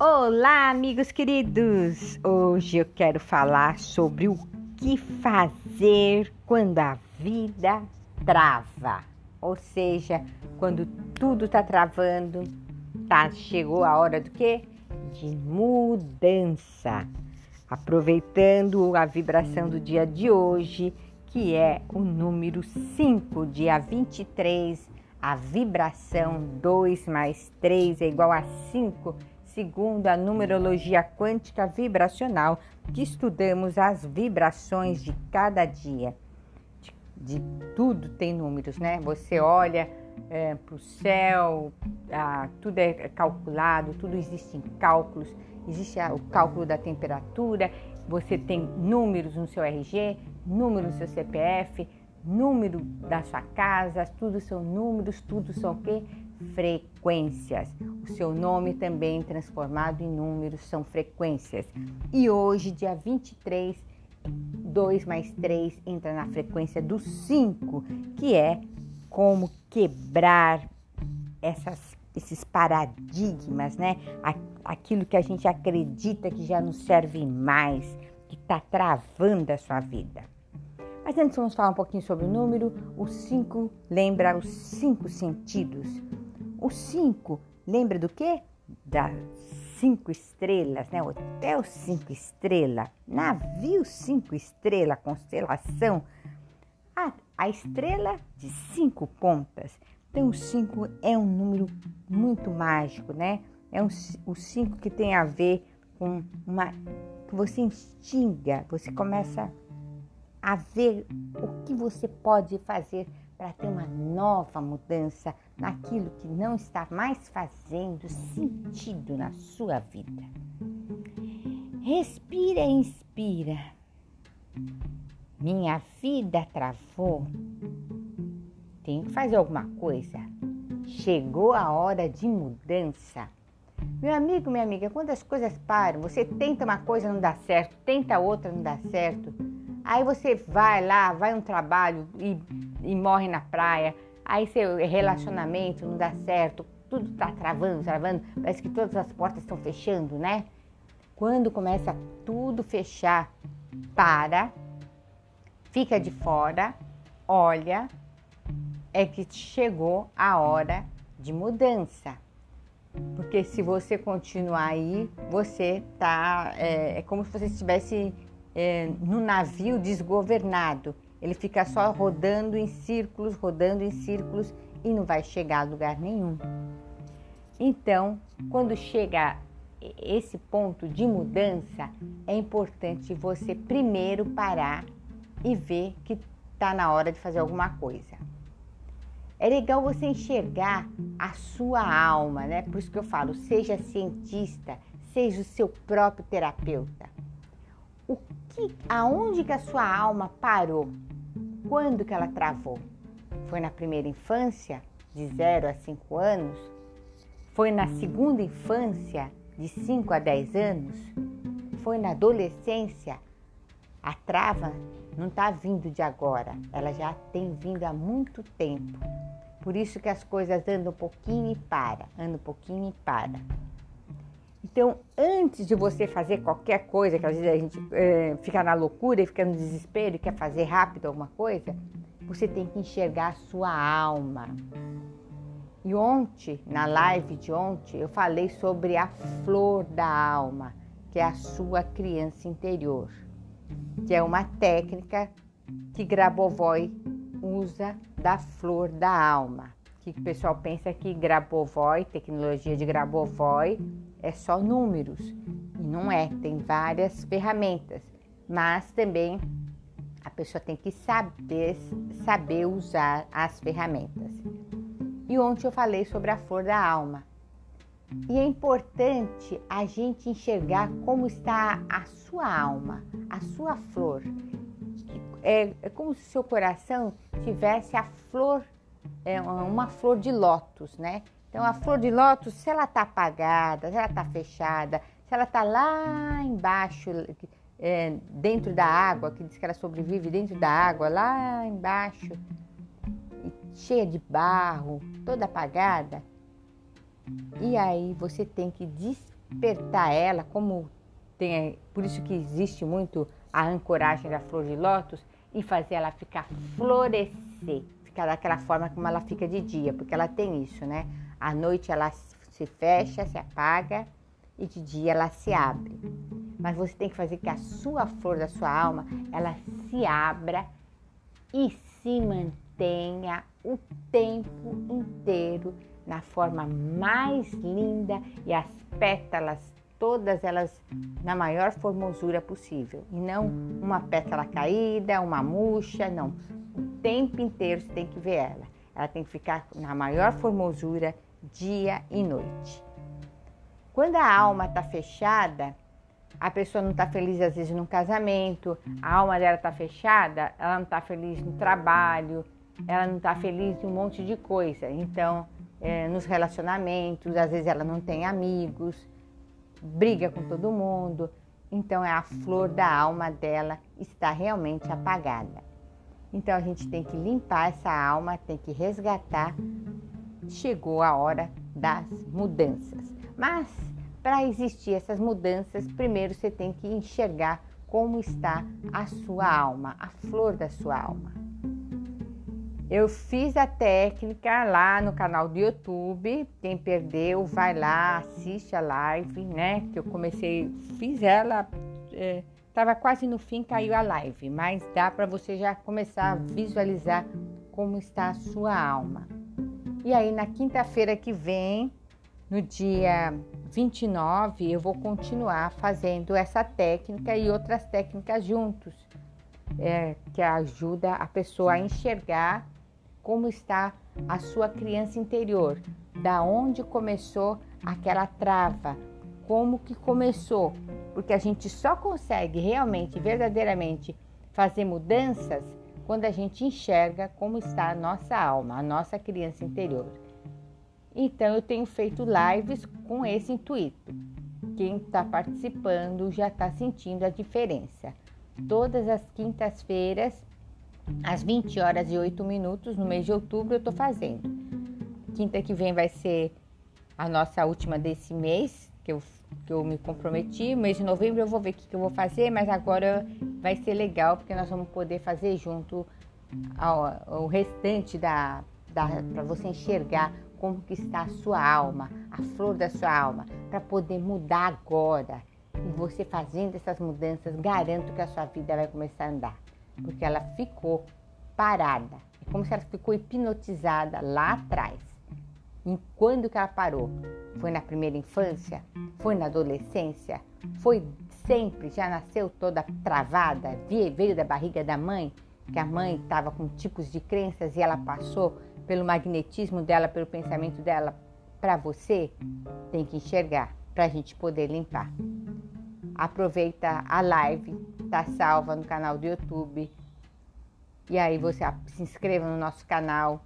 Olá, amigos queridos! Hoje eu quero falar sobre o que fazer quando a vida trava. Ou seja, quando tudo está travando, tá, chegou a hora do quê? De mudança. Aproveitando a vibração do dia de hoje, que é o número 5, dia 23, a vibração 2 mais 3 é igual a 5 segundo a numerologia quântica vibracional, que estudamos as vibrações de cada dia. De, de tudo tem números, né? Você olha é, para o céu, tudo é calculado, tudo existe em cálculos, existe o cálculo da temperatura, você tem números no seu RG, número no seu CPF, número da sua casa, tudo são números, tudo são o quê? Frequências. O seu nome também transformado em números são frequências. E hoje, dia 23, 2 mais 3 entra na frequência do 5, que é como quebrar essas, esses paradigmas, né? Aquilo que a gente acredita que já não serve mais, que está travando a sua vida. Mas antes vamos falar um pouquinho sobre o número. O 5 lembra os cinco sentidos. O 5, lembra do quê? Das cinco estrelas, né? Hotel cinco estrelas, navio cinco estrelas, constelação. A, a estrela de cinco pontas. Então, o 5 é um número muito mágico, né? É um, o 5 que tem a ver com uma. que você instiga, você começa a ver o que você pode fazer para ter uma nova mudança naquilo que não está mais fazendo sentido na sua vida. Respira e inspira. Minha vida travou. Tenho que fazer alguma coisa. Chegou a hora de mudança. Meu amigo, minha amiga, quando as coisas param, você tenta uma coisa não dá certo, tenta outra não dá certo. Aí você vai lá, vai um trabalho e e morre na praia, aí seu relacionamento não dá certo, tudo tá travando, travando, parece que todas as portas estão fechando, né? Quando começa tudo fechar, para, fica de fora, olha, é que chegou a hora de mudança. Porque se você continuar aí, você tá. É, é como se você estivesse é, no navio desgovernado. Ele fica só rodando em círculos, rodando em círculos e não vai chegar a lugar nenhum. Então, quando chega esse ponto de mudança, é importante você primeiro parar e ver que está na hora de fazer alguma coisa. É legal você enxergar a sua alma, né? Por isso que eu falo, seja cientista, seja o seu próprio terapeuta. O que, aonde que a sua alma parou? Quando que ela travou? Foi na primeira infância, de 0 a 5 anos? Foi na segunda infância, de 5 a 10 anos? Foi na adolescência? A trava não está vindo de agora, ela já tem vindo há muito tempo. Por isso que as coisas andam um pouquinho e para, andam um pouquinho e para. Então, antes de você fazer qualquer coisa, que às vezes a gente é, fica na loucura e fica no desespero e quer fazer rápido alguma coisa, você tem que enxergar a sua alma. E ontem, na live de ontem, eu falei sobre a flor da alma, que é a sua criança interior, que é uma técnica que Grabovoi usa da flor da alma. Que o pessoal pensa que Grabovoi, tecnologia de Grabovoi, é só números. E não é, tem várias ferramentas. Mas também a pessoa tem que saber, saber usar as ferramentas. E ontem eu falei sobre a flor da alma. E é importante a gente enxergar como está a sua alma, a sua flor. É, é como se o seu coração tivesse a flor, é, uma flor de lótus, né? Então, a flor de lótus, se ela está apagada, se ela está fechada, se ela está lá embaixo, é, dentro da água, que diz que ela sobrevive dentro da água, lá embaixo, cheia de barro, toda apagada, e aí você tem que despertar ela, como tem, por isso que existe muito a ancoragem da flor de lótus e fazer ela ficar florescer, ficar daquela forma como ela fica de dia, porque ela tem isso, né? À noite ela se fecha, se apaga e de dia ela se abre. Mas você tem que fazer que a sua flor da sua alma, ela se abra e se mantenha o tempo inteiro na forma mais linda e as pétalas todas elas na maior formosura possível e não uma pétala caída, uma murcha, não. O tempo inteiro você tem que ver ela. Ela tem que ficar na maior formosura dia e noite. Quando a alma está fechada, a pessoa não está feliz às vezes no casamento, a alma dela está fechada, ela não está feliz no trabalho, ela não está feliz em um monte de coisa. Então, é, nos relacionamentos, às vezes ela não tem amigos, briga com todo mundo. Então, é a flor da alma dela está realmente apagada. Então, a gente tem que limpar essa alma, tem que resgatar. Chegou a hora das mudanças. Mas para existir essas mudanças, primeiro você tem que enxergar como está a sua alma, a flor da sua alma. Eu fiz a técnica lá no canal do YouTube. Quem perdeu, vai lá, assiste a live, né? Que eu comecei, fiz ela, estava é, quase no fim, caiu a live, mas dá para você já começar a visualizar como está a sua alma. E aí, na quinta-feira que vem, no dia 29, eu vou continuar fazendo essa técnica e outras técnicas juntos, é, que ajuda a pessoa a enxergar como está a sua criança interior, da onde começou aquela trava, como que começou, porque a gente só consegue realmente, verdadeiramente fazer mudanças quando a gente enxerga como está a nossa alma, a nossa criança interior. Então eu tenho feito lives com esse intuito. Quem está participando já está sentindo a diferença. Todas as quintas-feiras, às 20 horas e 8 minutos, no mês de outubro, eu estou fazendo. Quinta que vem vai ser a nossa última desse mês, que eu, que eu me comprometi. Mês de novembro eu vou ver o que, que eu vou fazer, mas agora vai ser legal, porque nós vamos poder fazer junto ao, restante da, da para você enxergar como que está a sua alma, a flor da sua alma, para poder mudar agora. E você fazendo essas mudanças, garanto que a sua vida vai começar a andar, porque ela ficou parada. É como se ela ficou hipnotizada lá atrás. E quando que ela parou? Foi na primeira infância? Foi na adolescência? Foi sempre? Já nasceu toda travada? Veio da barriga da mãe? Que a mãe estava com tipos de crenças e ela passou pelo magnetismo dela, pelo pensamento dela para você, tem que enxergar para a gente poder limpar. Aproveita a live, tá salva no canal do YouTube. E aí você se inscreva no nosso canal.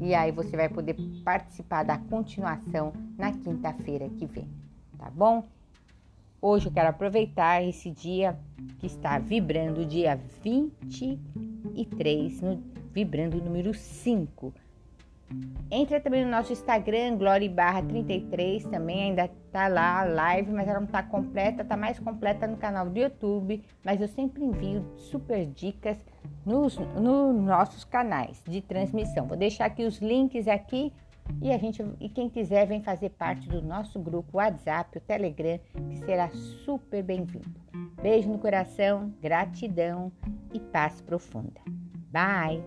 E aí você vai poder participar da continuação na quinta-feira que vem, tá bom? Hoje eu quero aproveitar esse dia que está vibrando, dia 23, no, vibrando número 5 Entra também no nosso Instagram, Glória barra 33, também ainda tá lá a live, mas ela não tá completa, tá mais completa no canal do YouTube, mas eu sempre envio super dicas nos, nos nossos canais de transmissão. Vou deixar aqui os links aqui e, a gente, e quem quiser vem fazer parte do nosso grupo WhatsApp, o Telegram, que será super bem-vindo. Beijo no coração, gratidão e paz profunda. Bye!